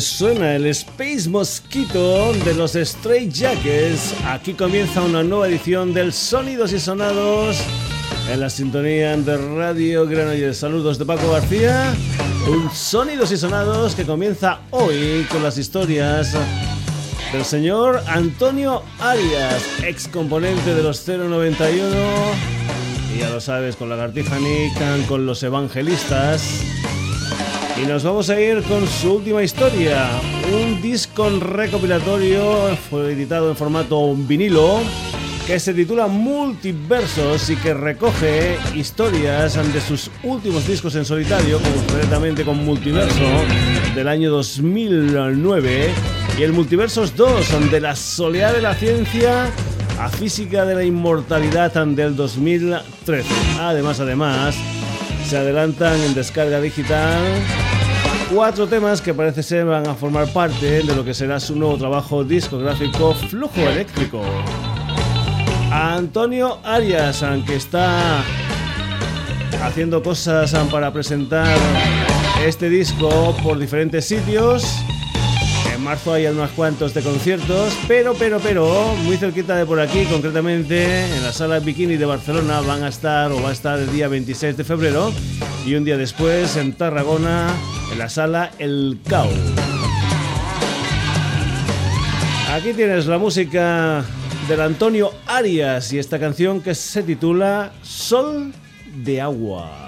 suena el Space Mosquito de los Stray Jackets. Aquí comienza una nueva edición del Sonidos y Sonados en la sintonía de Radio Granollers. Saludos de Paco García. Un Sonidos y Sonados que comienza hoy con las historias del señor Antonio Arias, ex componente de los 091. Y ya lo sabes, con la Nican, con los Evangelistas. Y nos vamos a ir con su última historia, un disco recopilatorio, fue editado en formato vinilo, que se titula Multiversos y que recoge historias de sus últimos discos en solitario, concretamente con Multiverso del año 2009 y el Multiversos 2 de la soledad de la ciencia a física de la inmortalidad del 2013. Además, además, se adelantan en descarga digital cuatro temas que parece ser van a formar parte de lo que será su nuevo trabajo discográfico Flujo Eléctrico. Antonio Arias, aunque está haciendo cosas para presentar este disco por diferentes sitios, en marzo hay unos cuantos de conciertos, pero, pero, pero, muy cerquita de por aquí, concretamente en la sala Bikini de Barcelona, van a estar o va a estar el día 26 de febrero y un día después en Tarragona, en la sala El Cau. Aquí tienes la música del Antonio Arias y esta canción que se titula Sol de Agua.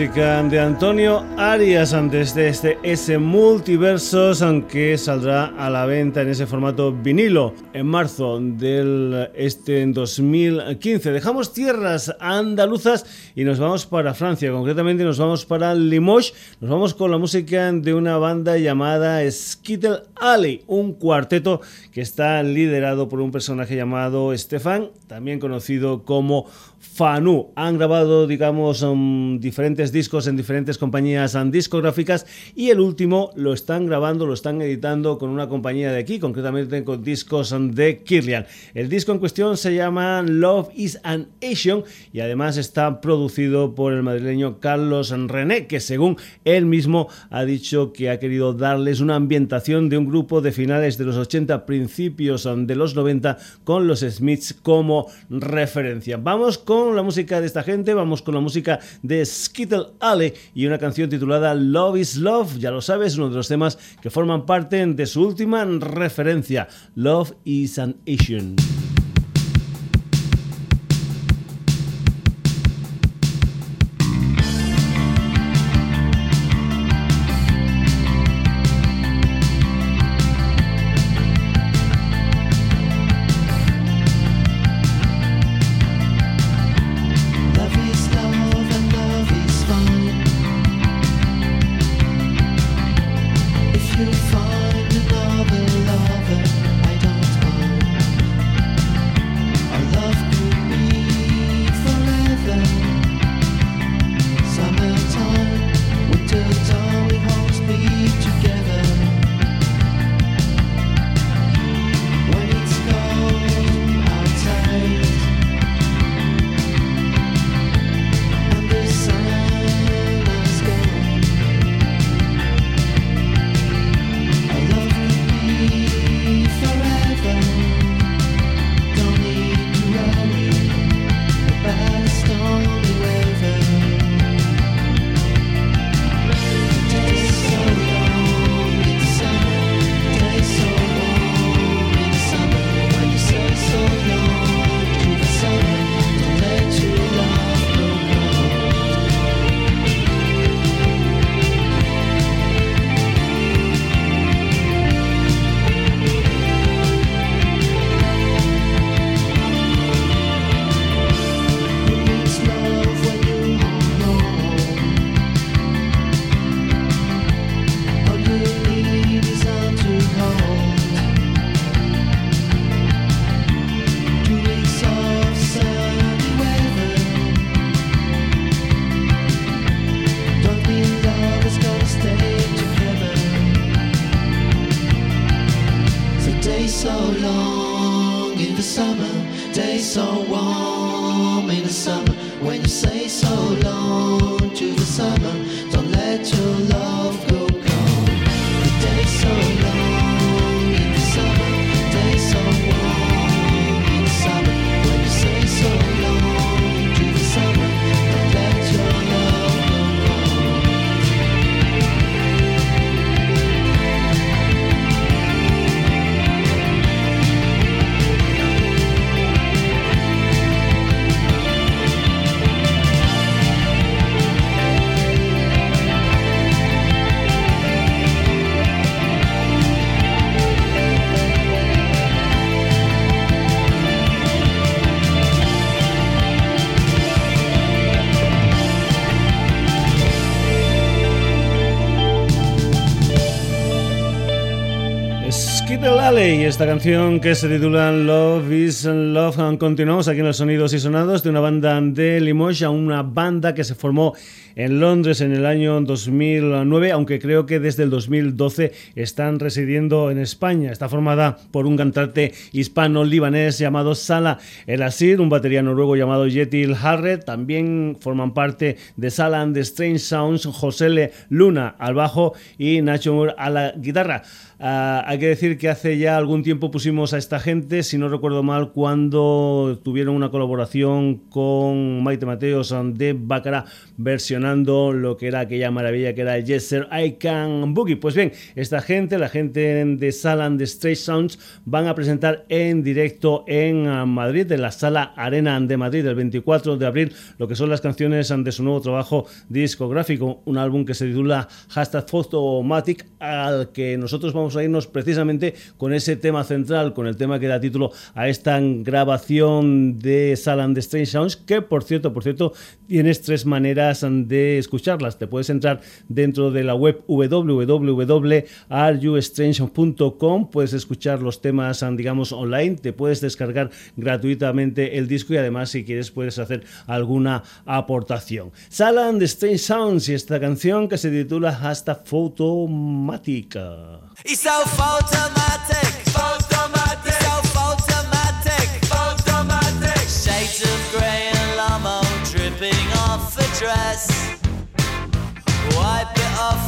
Música de Antonio Arias antes de este ese multiversos, aunque saldrá a la venta en ese formato vinilo en marzo del este 2015. Dejamos tierras andaluzas y nos vamos para Francia, concretamente nos vamos para Limoges, nos vamos con la música de una banda llamada Skittle Alley, un cuarteto que está liderado por un personaje llamado Stefan, también conocido como Fanu. Han grabado, digamos, um, diferentes discos en diferentes compañías um, discográficas y el último lo están grabando, lo están editando con una compañía de aquí, concretamente con discos de Kirlian. El disco en cuestión se llama Love is an Asian y además está producido por el madrileño Carlos René, que según él mismo ha dicho que ha querido darles una ambientación de un grupo de finales de los 80, principios de los 90 con los Smiths como referencia. Vamos con la música de esta gente, vamos con la música de Skittle Alley y una canción titulada Love is Love, ya lo sabes, uno de los temas que forman parte de su última referencia, Love is an Asian. Esta canción que se titula Love is Love. Continuamos aquí en los sonidos y sonados de una banda de Limoges, una banda que se formó en Londres en el año 2009, aunque creo que desde el 2012 están residiendo en España. Está formada por un cantante hispano-libanés llamado Sala El Asir, un batería noruego llamado Yetil Harret. También forman parte de Sala and the Strange Sounds José Luna al bajo y Nacho Moore a la guitarra. Ah, hay que decir que hace ya algún tiempo pusimos a esta gente, si no recuerdo mal, cuando tuvieron una colaboración con Maite Mateos de Bacara versión lo que era aquella maravilla que era Yes Sir I Can Boogie. Pues bien, esta gente, la gente de Salan de Straight Sounds, van a presentar en directo en ah, Madrid, en la Sala Arena de Madrid, el 24 de abril, lo que son las canciones de su nuevo trabajo discográfico, un álbum que se titula Hashtag Photomatic, al que nosotros vamos a irnos precisamente con ese tema central, con el tema que da título a esta grabación de Salan de Strange Sounds, que por cierto, por cierto, tienes tres maneras de escucharlas. Te puedes entrar dentro de la web www.areyouestrange.com, puedes escuchar los temas, digamos, online, te puedes descargar gratuitamente el disco y además, si quieres, puedes hacer alguna aportación. Salan de Strange Sounds y esta canción que se titula Hasta Fotomática.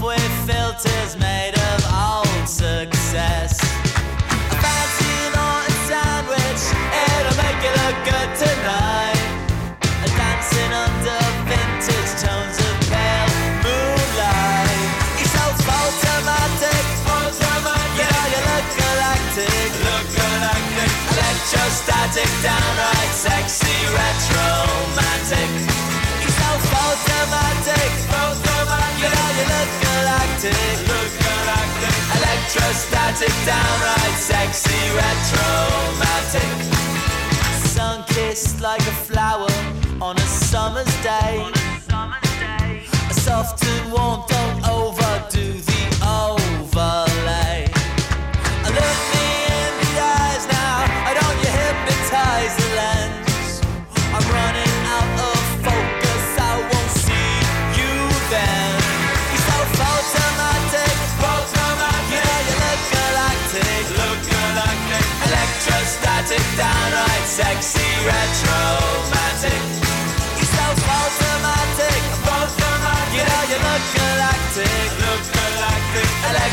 With filters made of old success. A fancy Norton sandwich, it'll make you look good tonight. A dancing under vintage tones of pale moonlight. You're so photomatic, you know you look galactic, look galactic. Electrostatic, downright sexy, Electrostatic, downright sexy, retromatic. Sun kissed like a flower on a summer's day. On a summer's day. Soft and warm,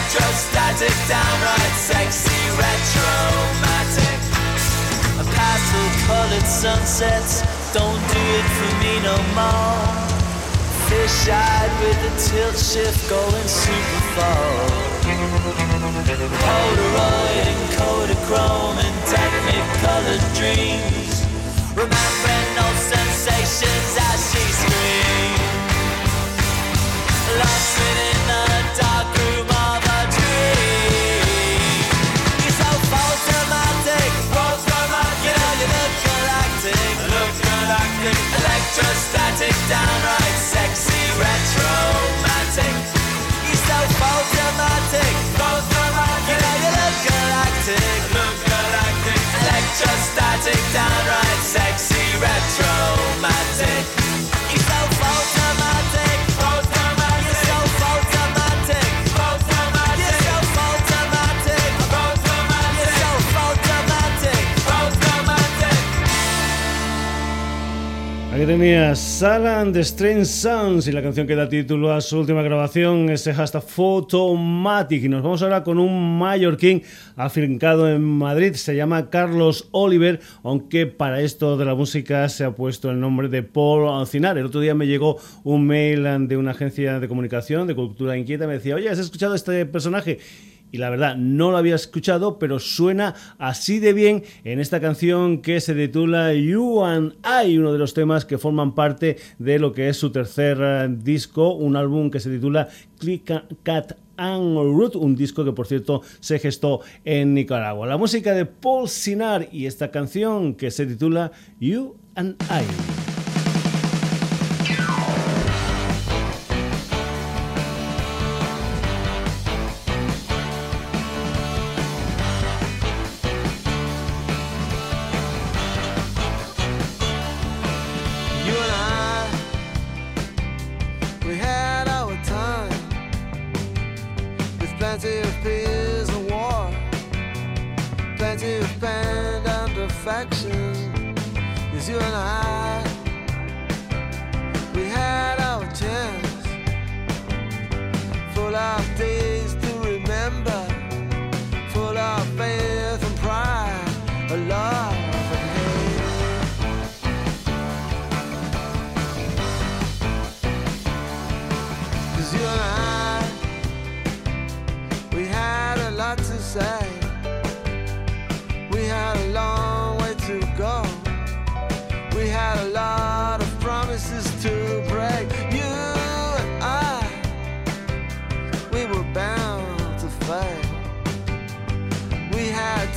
Electrostatic, downright sexy, retromantic. A pastel colored sunsets don't do it for me no more. Fish-eyed with a tilt shift going super far. Polaroid and Kodachrome and Technicolor dreams. Remembering no sensations as she screams. Electrostatic, downright sexy, retromantic automatic. You know you look galactic. Galactic. Electrostatic, downright sexy, retromatic. Aquí tenías Saga and the Strange Sounds y la canción que da título a su última grabación, ese hashtag Photomatic. Y nos vamos ahora con un mallorquín afincado en Madrid, se llama Carlos Oliver, aunque para esto de la música se ha puesto el nombre de Paul Alcinar. El otro día me llegó un mail de una agencia de comunicación, de Cultura Inquieta, me decía, oye, ¿has escuchado este personaje? Y la verdad no lo había escuchado, pero suena así de bien en esta canción que se titula You and I, uno de los temas que forman parte de lo que es su tercer eh, disco, un álbum que se titula Click Cat and Root, un disco que por cierto se gestó en Nicaragua. La música de Paul Sinar y esta canción que se titula You and I.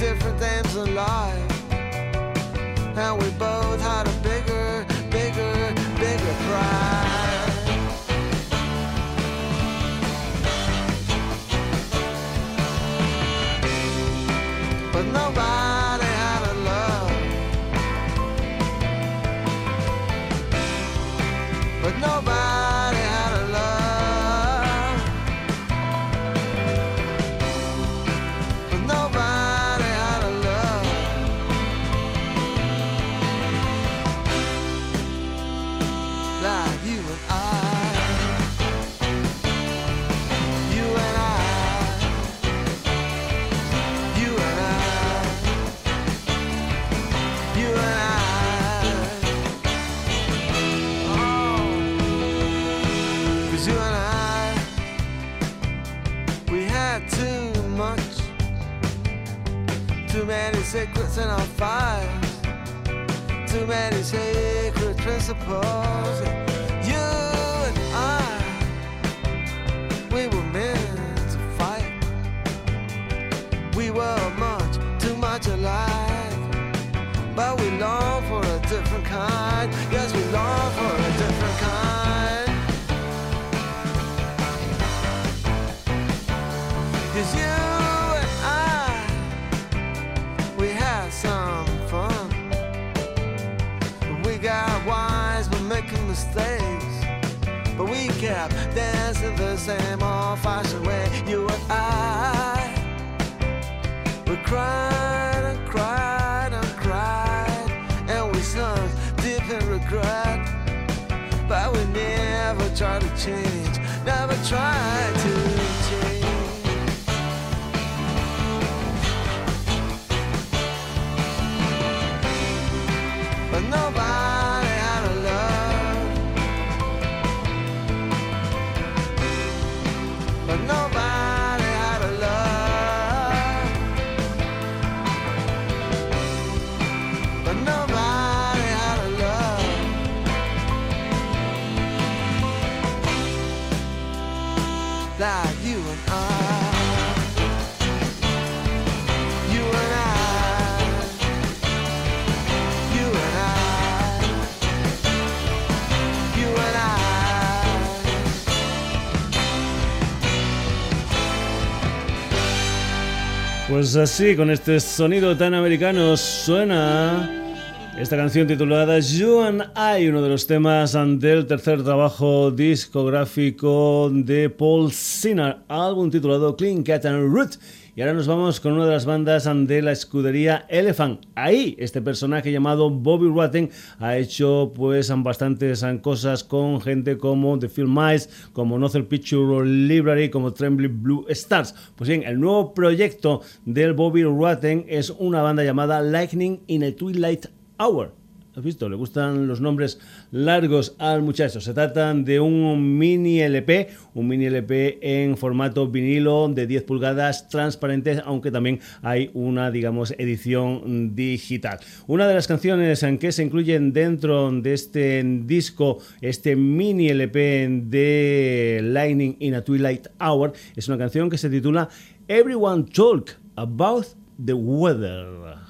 different things in life, and we both had a in our files, too many sacred principles. You and I, we were meant to fight. We were much, too much alike. But we long for a different kind. Yes, we long for a different kind. Cause you mistakes. But we kept dancing the same old fashioned way. You and I. We cried and cried and cried, and we sunk deep in regret. But we never tried to change, never tried Pues así, con este sonido tan americano, suena esta canción titulada You and I, uno de los temas del tercer trabajo discográfico de Paul Sinner, álbum titulado Clean Cat and Root. Y ahora nos vamos con una de las bandas de la escudería Elephant. Ahí, este personaje llamado Bobby Rotten ha hecho pues bastantes cosas con gente como The Film Mice, como Nothing Picture Library, como Trembling Blue Stars. Pues bien, el nuevo proyecto del Bobby Rotten es una banda llamada Lightning in a Twilight Hour. ¿Has visto? Le gustan los nombres largos al muchacho. Se tratan de un mini LP, un mini LP en formato vinilo de 10 pulgadas transparentes, aunque también hay una, digamos, edición digital. Una de las canciones en que se incluyen dentro de este disco, este mini LP de Lightning in a Twilight Hour, es una canción que se titula Everyone Talk About the Weather.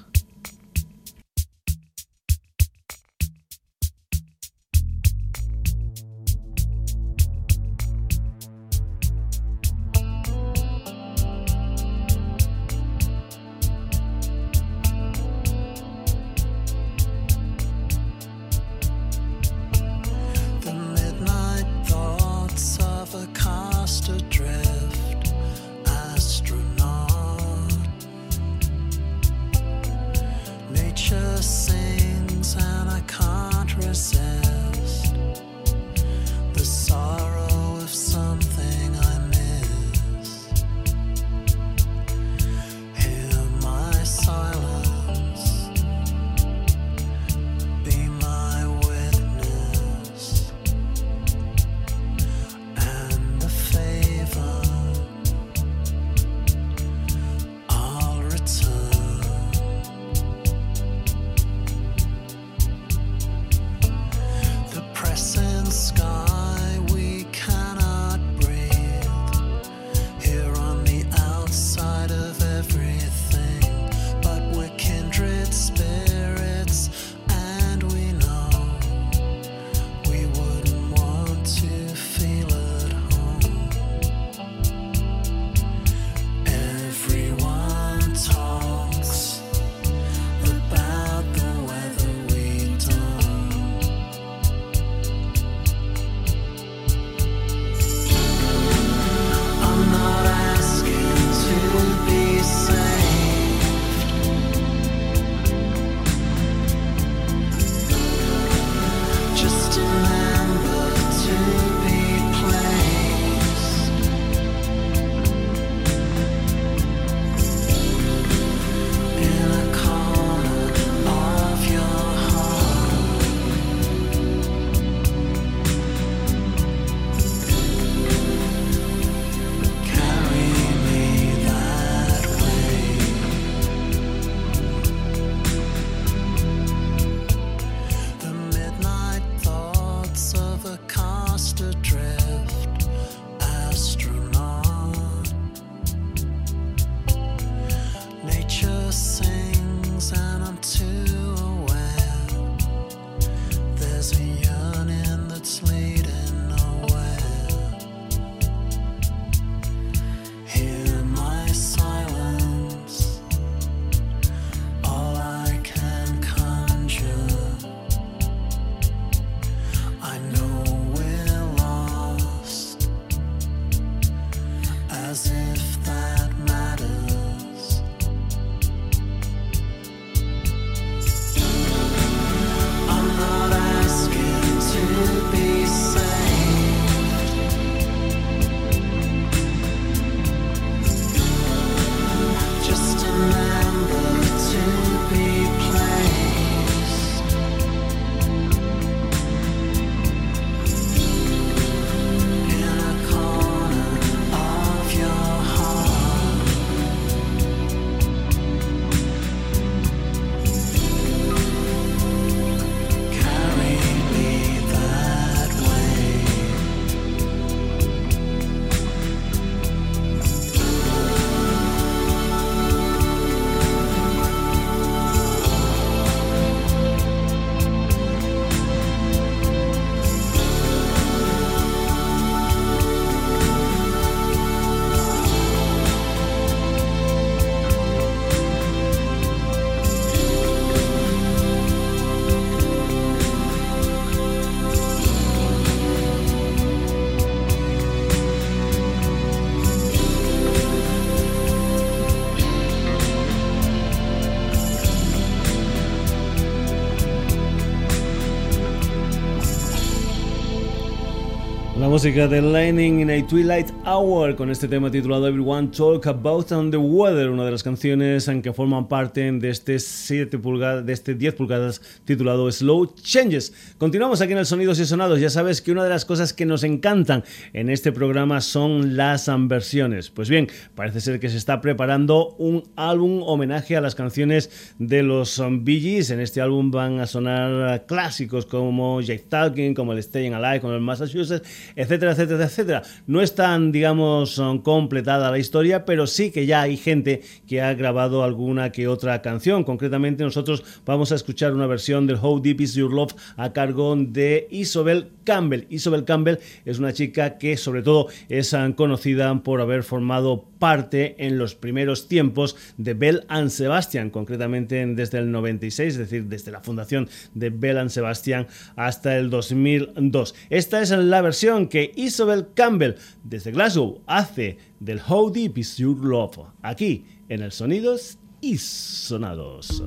Música de Lightning in a Twilight Hour con este tema titulado Everyone Talk About on the Weather, una de las canciones en que forman parte de este 7 pulgadas, de este 10 pulgadas titulado Slow Changes. Continuamos aquí en el Sonidos y Sonados. Ya sabes que una de las cosas que nos encantan en este programa son las versiones. Pues bien, parece ser que se está preparando un álbum homenaje a las canciones de los Bee Gees. En este álbum van a sonar clásicos como Jake Talking, como el Staying Alive, como el Massachusetts, etcétera, etcétera, etcétera. No es tan, digamos, completada la historia, pero sí que ya hay gente que ha grabado alguna que otra canción. Concretamente, nosotros vamos a escuchar una versión del How Deep Is Your Love a cargo de Isobel Campbell. Isobel Campbell es una chica que, sobre todo, es conocida por haber formado parte en los primeros tiempos de Bell and Sebastian, concretamente desde el 96, es decir, desde la fundación de Bell and Sebastian hasta el 2002. Esta es la versión que Isabel Campbell desde Glasgow hace del How Deep Is Your Love, aquí en el Sonidos y Sonados.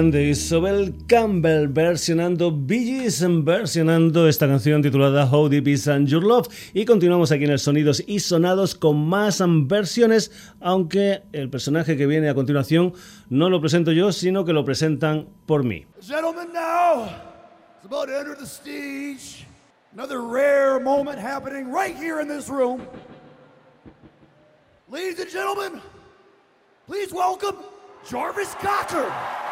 Grande Isabel Campbell versionando Bee versionando esta canción titulada How Deep Is and Your Love y continuamos aquí en el Sonidos y Sonados con más versiones aunque el personaje que viene a continuación no lo presento yo sino que lo presentan por mí. Gentlemen now, it's about to enter the stage. Another rare moment happening right here in this room. Ladies and gentlemen, please welcome Jarvis Cocker.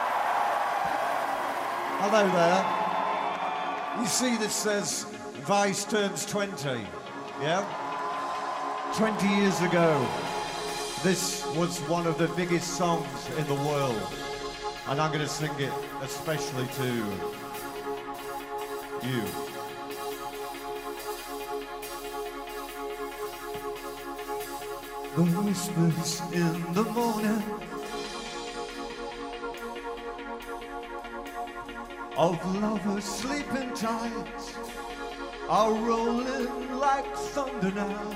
Hello there. You see this says Vice turns 20, yeah? 20 years ago, this was one of the biggest songs in the world. And I'm going to sing it especially to you. The whispers in the morning of lovers sleeping tight are rolling like thunder now.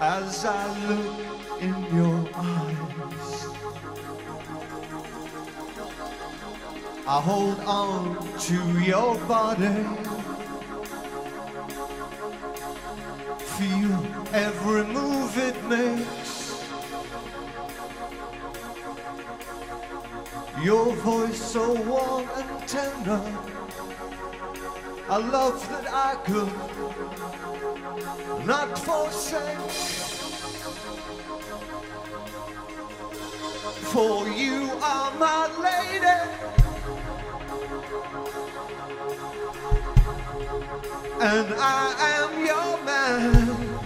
As I look in your eyes, I hold on to your body. Feel every move it makes. Your voice so warm and tender. A love that I could not forsake. For you are my lady. And I am your man.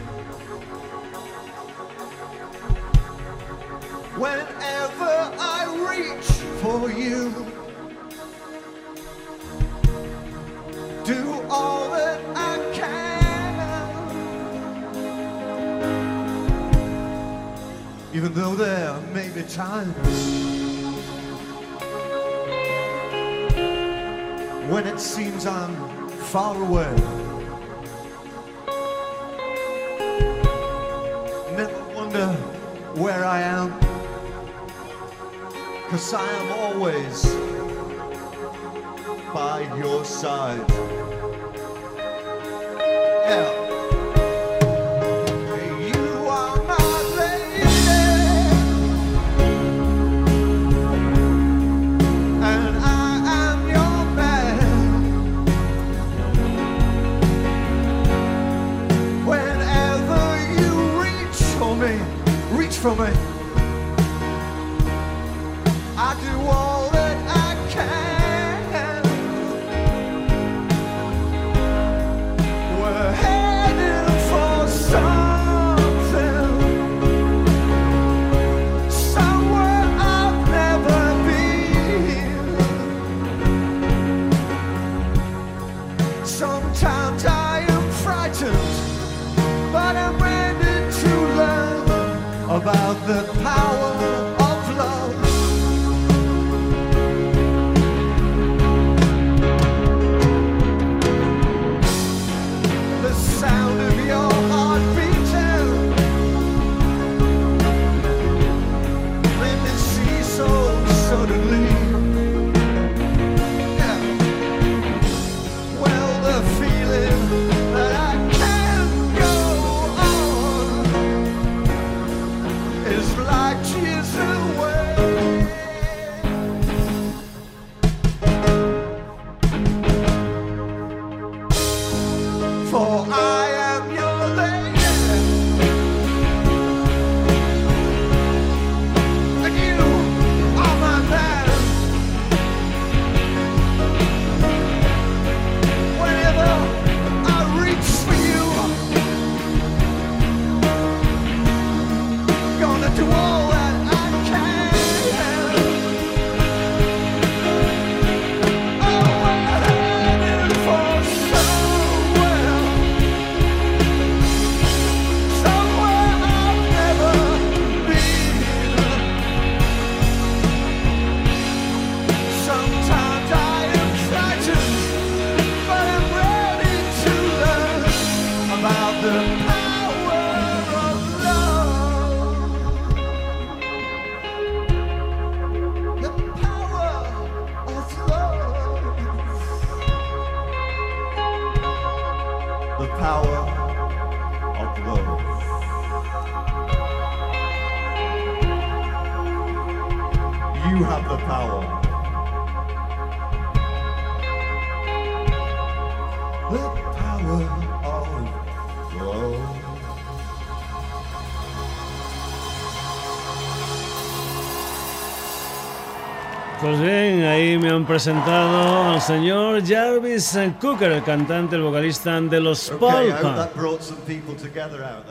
Whenever I reach for you, do all that I can. Even though there may be times when it seems I'm far away. Never wonder where I am. Cause I am always by your side. Yeah. You are presentado al señor Jarvis Cooker, el cantante, el vocalista de los Pulp.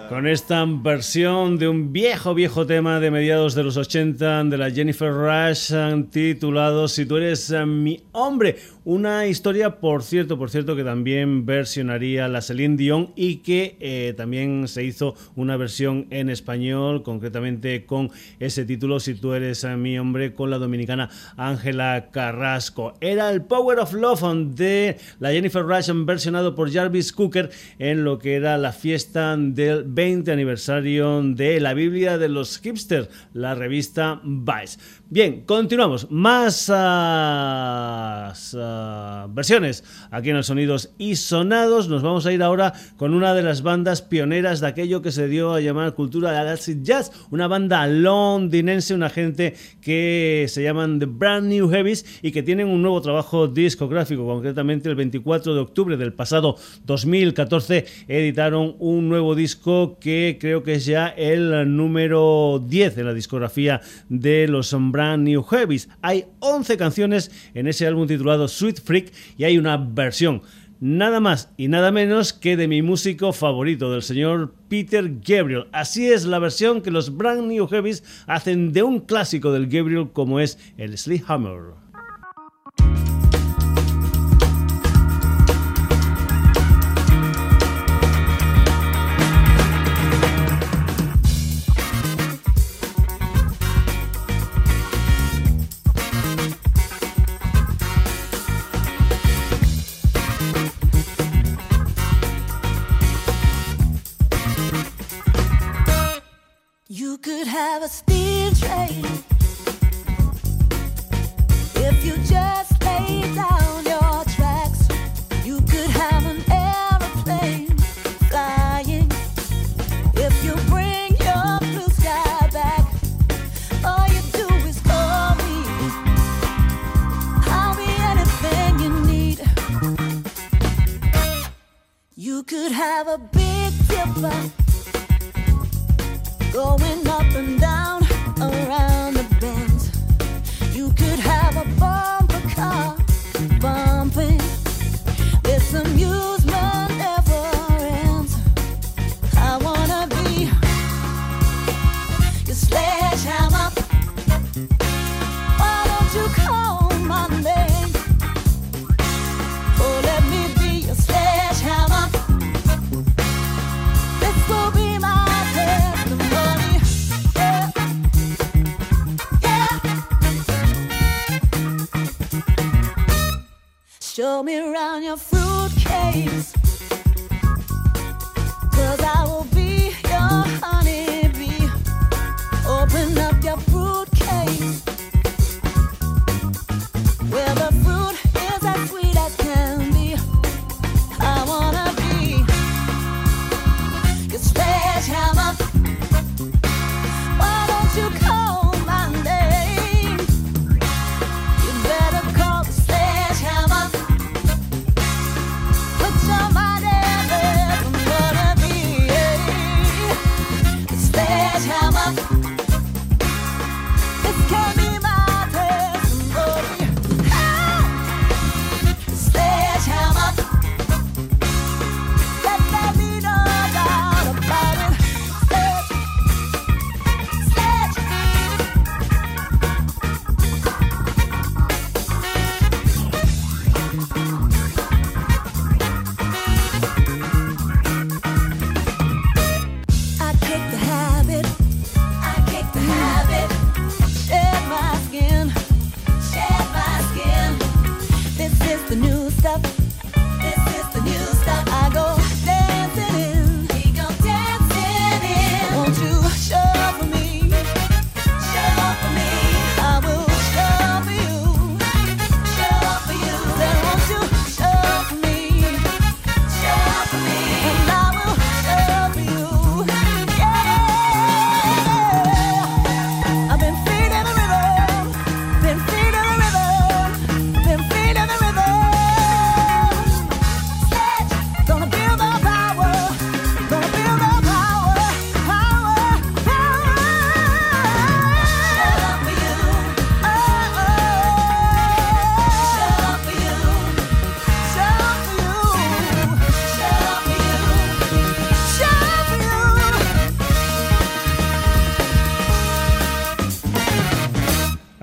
Con esta versión de un viejo, viejo tema de mediados de los 80 de la Jennifer Rush titulado Si tú eres eh, mi hombre. Una historia, por cierto, por cierto, que también versionaría la Celine Dion y que eh, también se hizo una versión en español, concretamente con ese título Si tú eres eh, mi hombre, con la dominicana Ángela Carrasco. Era el Power of Love de la Jennifer Rush versionado por Jarvis Cooker en lo que era la fiesta del 20 aniversario de la Biblia de los hipsters, la revista Vice. Bien, continuamos. Más ah, ah, versiones aquí en el Sonidos y Sonados. Nos vamos a ir ahora con una de las bandas pioneras de aquello que se dio a llamar cultura de acid jazz, una banda londinense, una gente que se llaman The Brand New Heavies y que un nuevo trabajo discográfico, concretamente el 24 de octubre del pasado 2014 editaron un nuevo disco que creo que es ya el número 10 de la discografía de los Brand New Heavies. Hay 11 canciones en ese álbum titulado Sweet Freak y hay una versión nada más y nada menos que de mi músico favorito, del señor Peter Gabriel. Así es la versión que los Brand New Heavies hacen de un clásico del Gabriel como es el Sleep Hammer. You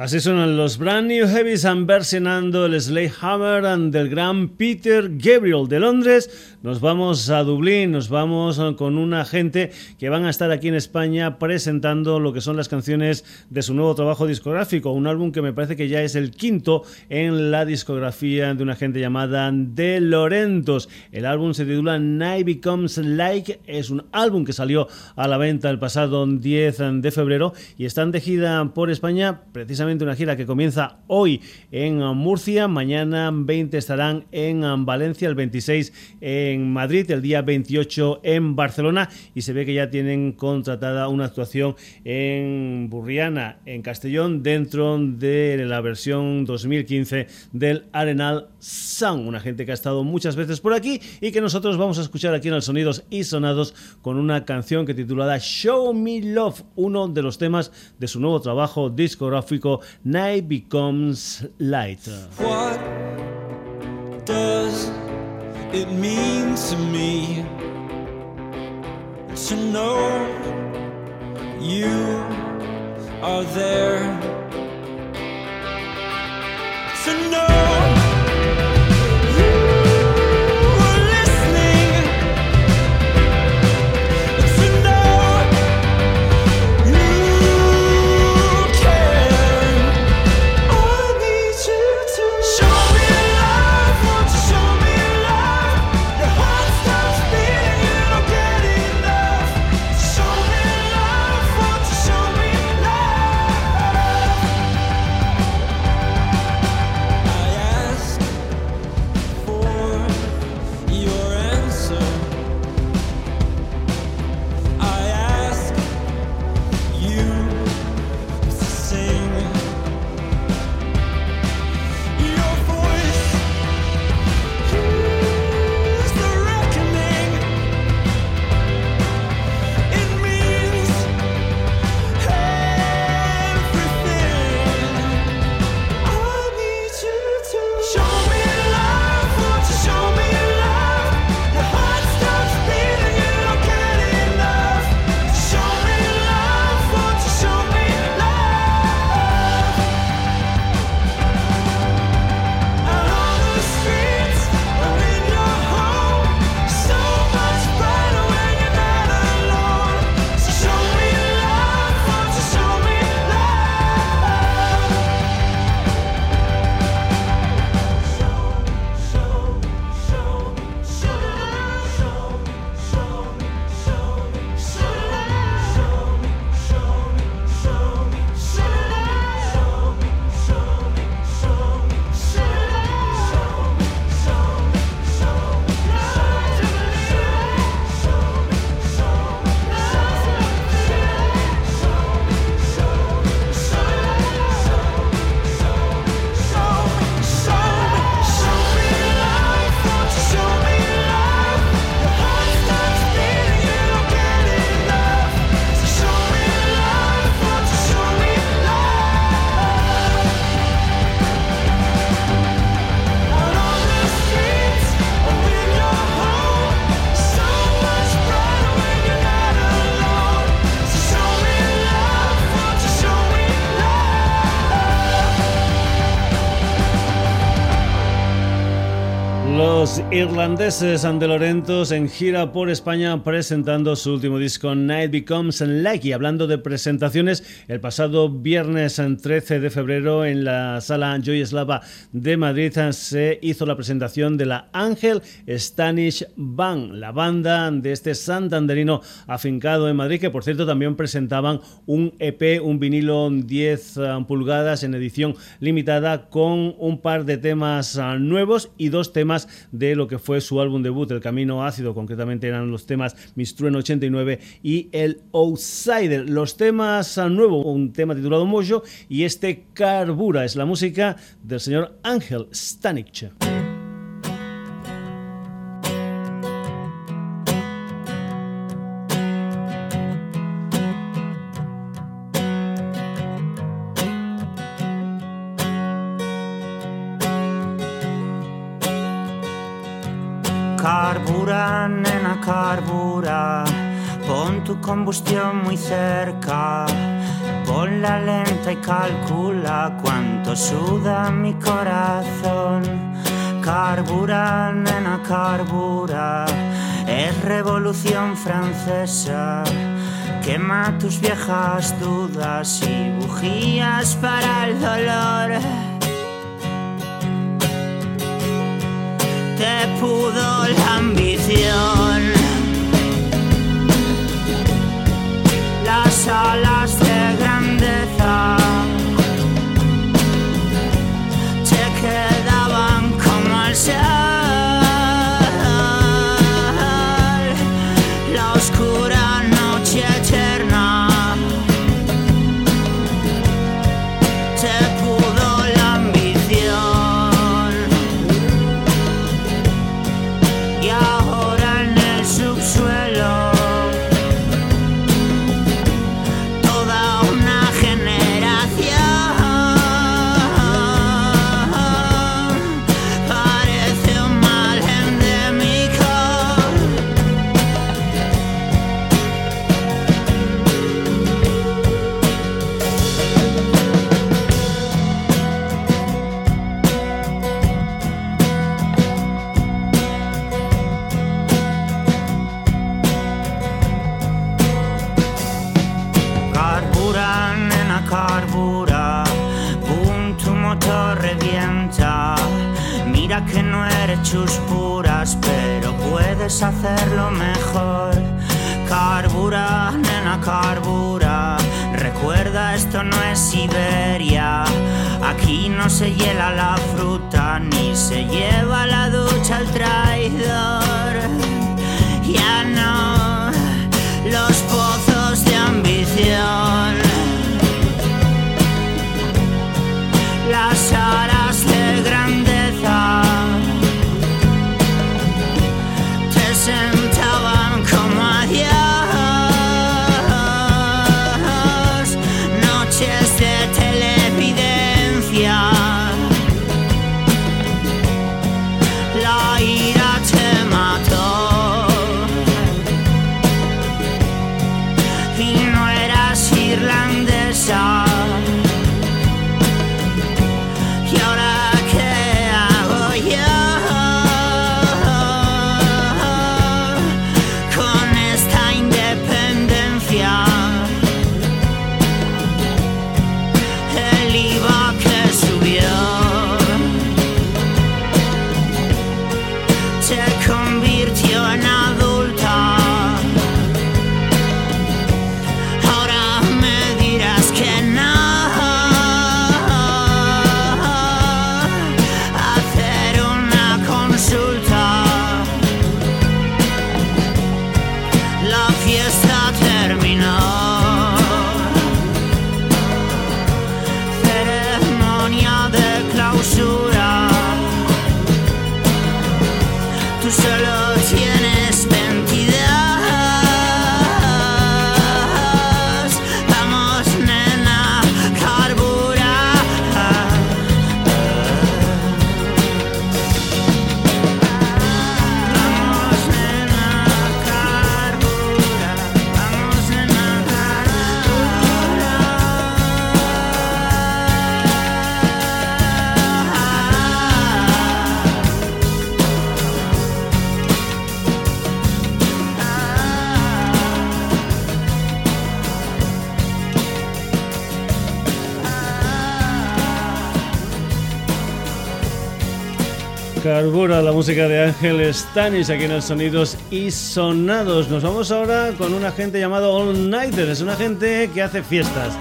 Así suenan los Brand New Heavies versionando el Slay Hammer del gran Peter Gabriel de Londres. Nos vamos a Dublín, nos vamos con una gente que van a estar aquí en España presentando lo que son las canciones de su nuevo trabajo discográfico, un álbum que me parece que ya es el quinto en la discografía de una gente llamada De Lorentos. El álbum se titula Night Becomes Like, es un álbum que salió a la venta el pasado 10 de febrero y están de gira por España precisamente una gira que comienza hoy en Murcia, mañana 20 estarán en Valencia, el 26 en Madrid, el día 28 en Barcelona y se ve que ya tienen contratada una actuación en Burriana, en Castellón, dentro de la versión 2015 del Arenal Sound, una gente que ha estado muchas veces por aquí y que nosotros vamos a escuchar aquí en el Sonidos y Sonados con una canción que titulada Show Me Love, uno de los temas de su nuevo trabajo discográfico night becomes light. It means to me to know you are there? To know. Irlandeses de Lorentos en gira por España presentando su último disco Night Becomes Like y hablando de presentaciones el pasado viernes 13 de febrero en la sala Joy Slava de Madrid se hizo la presentación de la Ángel Stanish Band la banda de este santanderino afincado en Madrid que por cierto también presentaban un EP un vinilo 10 pulgadas en edición limitada con un par de temas nuevos y dos temas de lo que fue su álbum debut, El Camino Ácido, concretamente eran los temas Mistruen 89 y El Outsider. Los temas nuevos, un tema titulado Mojo y este Carbura, es la música del señor Ángel Stanich. Carbura, pon tu combustión muy cerca, Ponla lenta y calcula cuánto suda mi corazón. Carbura, nena, carbura. Es revolución francesa. Quema tus viejas dudas y bujías para el dolor. Te pudo la ambición. Las alas chus puras, pero puedes hacerlo mejor. Carbura, nena, carbura. Recuerda, esto no es Siberia. Aquí no se hiela la fruta, ni se lleva la ducha al traidor. Ya no los pozos de ambición. Las Carbura la música de Ángel Stanis aquí en el Sonidos y Sonados. Nos vamos ahora con una gente llamado All Nighter. Es una gente que hace fiestas.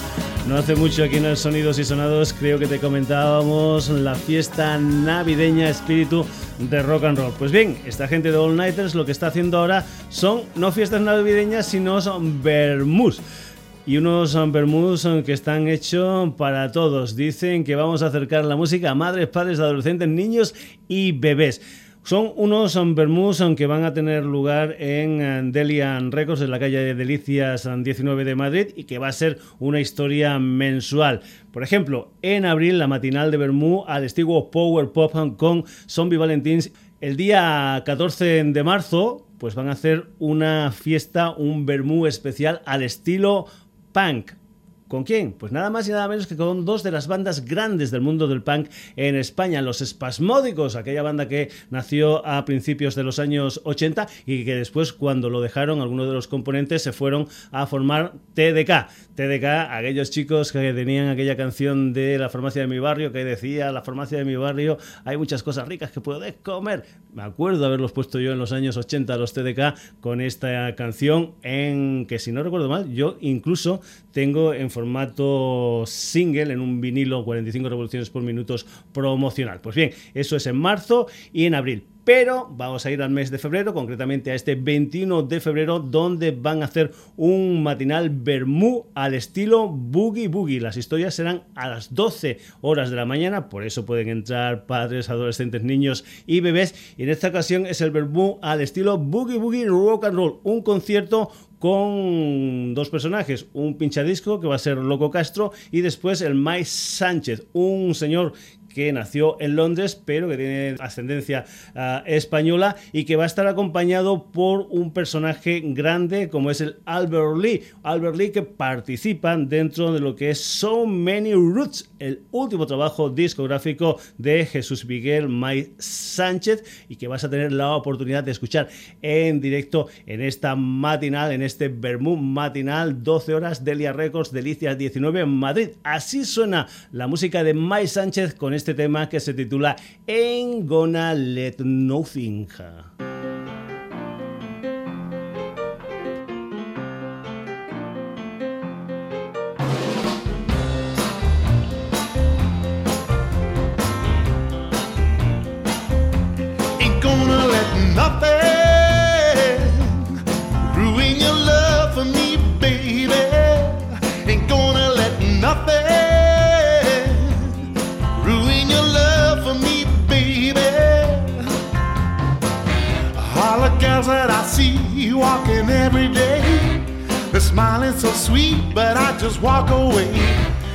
No hace mucho aquí en el Sonidos y Sonados creo que te comentábamos la fiesta navideña espíritu de rock and roll. Pues bien, esta gente de All Nighters lo que está haciendo ahora son no fiestas navideñas, sino son vermús y unos vermús um, que están hechos para todos. Dicen que vamos a acercar la música a madres, padres, adolescentes, niños y bebés. Son unos vermús um, que van a tener lugar en um, Delian Records, en la calle de Delicias um, 19 de Madrid, y que va a ser una historia mensual. Por ejemplo, en abril, la matinal de Vermú al estilo Power Pop con Zombie Valentins. El día 14 de marzo, pues van a hacer una fiesta, un vermú especial al estilo punk. ¿Con quién? Pues nada más y nada menos que con dos de las bandas grandes del mundo del punk en España, los Espasmódicos, aquella banda que nació a principios de los años 80 y que después cuando lo dejaron algunos de los componentes se fueron a formar TDK. TDK, aquellos chicos que tenían aquella canción de la farmacia de mi barrio que decía, la farmacia de mi barrio, hay muchas cosas ricas que puedes comer. Me acuerdo haberlos puesto yo en los años 80 los TDK con esta canción en que si no recuerdo mal, yo incluso tengo en formato single en un vinilo 45 revoluciones por minutos promocional. Pues bien, eso es en marzo y en abril pero vamos a ir al mes de febrero, concretamente a este 21 de febrero, donde van a hacer un matinal Bermú al estilo Boogie Boogie. Las historias serán a las 12 horas de la mañana, por eso pueden entrar padres, adolescentes, niños y bebés. Y en esta ocasión es el Bermú al estilo Boogie Boogie Rock and Roll, un concierto con dos personajes, un pinchadisco que va a ser Loco Castro y después el Mike Sánchez, un señor que nació en Londres, pero que tiene ascendencia uh, española y que va a estar acompañado por un personaje grande como es el Albert Lee. Albert Lee que participa dentro de lo que es So Many Roots, el último trabajo discográfico de Jesús Miguel May Sánchez y que vas a tener la oportunidad de escuchar en directo en esta matinal, en este Bermú matinal, 12 horas, Delia Records, Delicias 19 en Madrid. Así suena la música de May Sánchez con este tema que se titula Ain't Gonna Let Nothing. See walking every day, they're smiling so sweet, but I just walk away.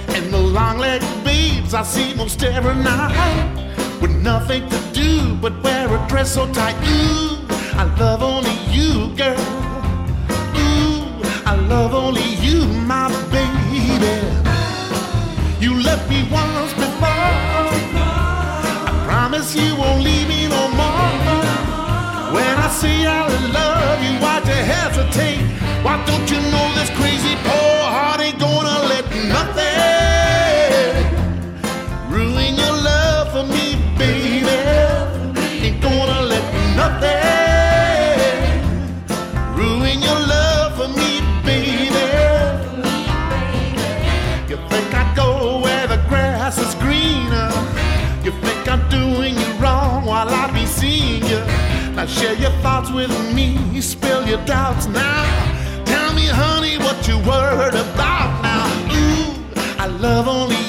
And the long legged babes I see most every night with nothing to do but wear a dress so tight. Ooh, I love only you, girl. Ooh, I love only you, my baby. You left me once before. I promise you won't leave me say I love you, why'd you hesitate? Why don't you know this crazy poor heart ain't gonna let nothing Now share your thoughts with me, spill your doubts now. Tell me, honey, what you worried about now? Ooh, I love only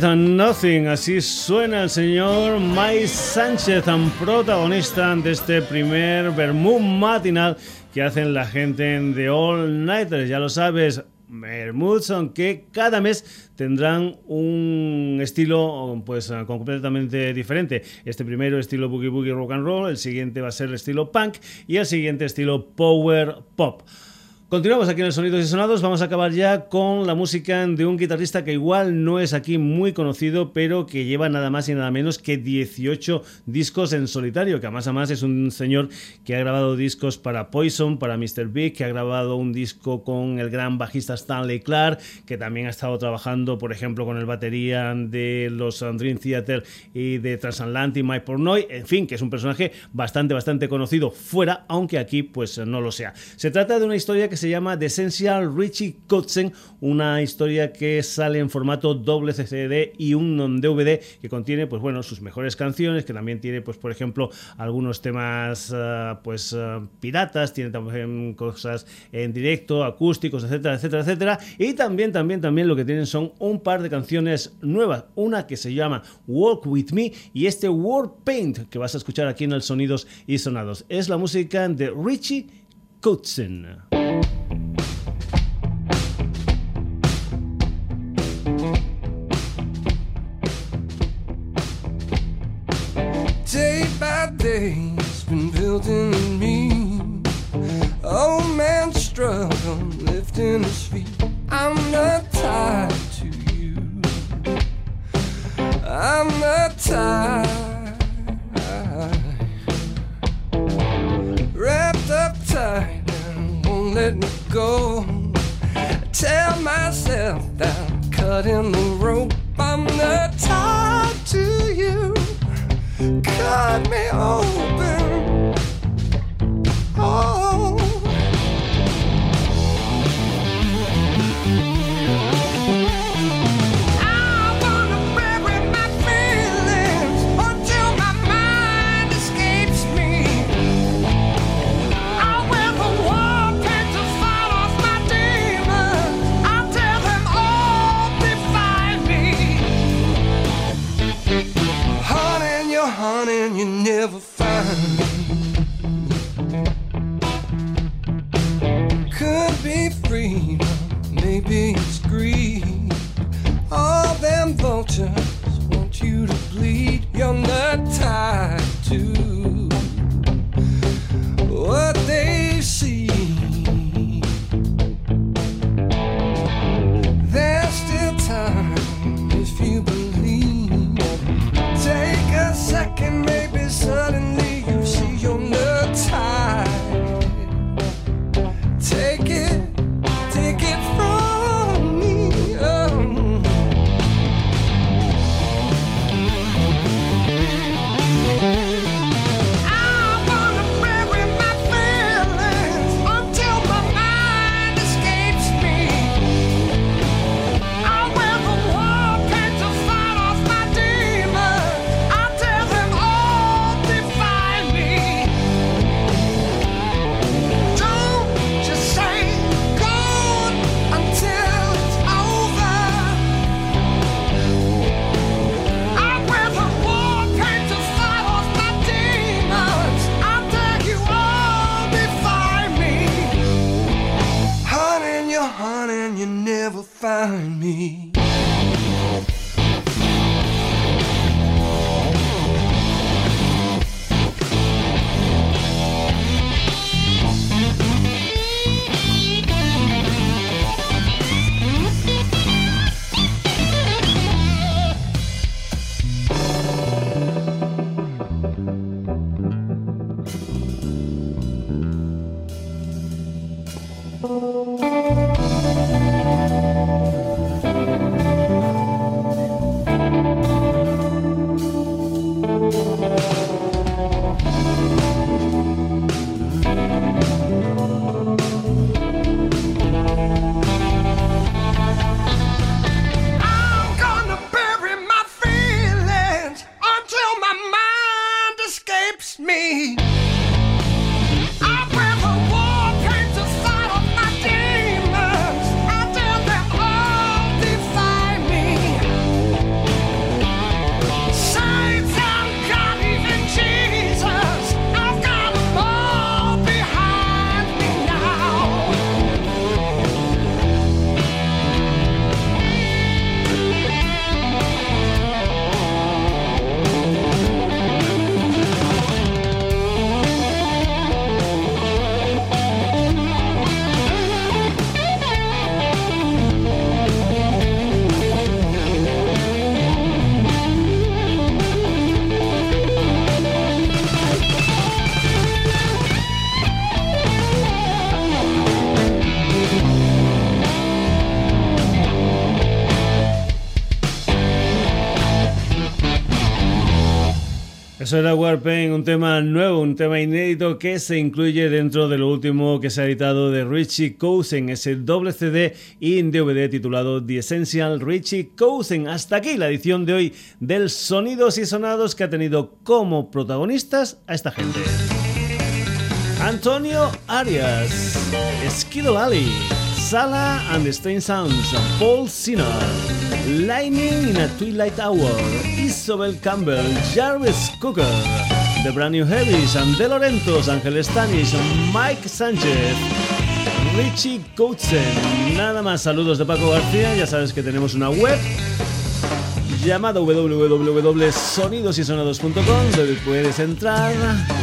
gonna let nothing. Así suena el señor Mike Sánchez, protagonista de este primer Bermud matinal que hacen la gente de All Nighters. Ya lo sabes, son que cada mes tendrán un estilo pues completamente diferente. Este primero estilo boogie boogie rock and roll, el siguiente va a ser estilo punk y el siguiente estilo power pop. Continuamos aquí en el Sonidos y Sonados. Vamos a acabar ya con la música de un guitarrista que igual no es aquí muy conocido, pero que lleva nada más y nada menos que 18 discos en solitario. Que además, además es un señor que ha grabado discos para Poison, para Mr. Big, que ha grabado un disco con el gran bajista Stanley Clark, que también ha estado trabajando, por ejemplo, con el batería de los Dream Theater y de Transatlantic, Mike Pornoy. En fin, que es un personaje bastante, bastante conocido fuera, aunque aquí pues no lo sea. Se trata de una historia que se llama The Essential Richie Kotzen, una historia que sale en formato doble CD y un DVD que contiene, pues bueno, sus mejores canciones, que también tiene, pues por ejemplo, algunos temas, uh, pues uh, piratas, tiene también cosas en directo, acústicos, etcétera, etcétera, etcétera, y también, también, también lo que tienen son un par de canciones nuevas, una que se llama Walk With Me y este War Paint que vas a escuchar aquí en el Sonidos y Sonados. Es la música de Richie Kotzen. Cutting the rope. I'm not tied to you. Cut me open. Era Warpaint, un tema nuevo, un tema inédito que se incluye dentro de lo último que se ha editado de Richie Cousin, ese doble CD y DVD titulado The Essential Richie Cousin. Hasta aquí la edición de hoy del Sonidos y Sonados que ha tenido como protagonistas a esta gente. Antonio Arias, Skido Ali, Sala and the Stain Sounds, Paul Sinner, Lightning in a Twilight Hour, Isabel Campbell, Jarvis Cooker, The Brand New Heavies, and Lorentos, Ángel Stanis, Mike Sánchez, Richie Coatzen. Nada más, saludos de Paco García. Ya sabes que tenemos una web llamada www.sonidosysonados.com donde puedes entrar,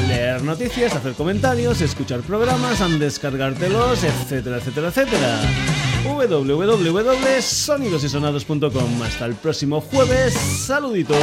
leer noticias, hacer comentarios, escuchar programas, descargártelos, etcétera, etcétera, etcétera. www.sonidosysonados.com Hasta el próximo jueves. Saluditos.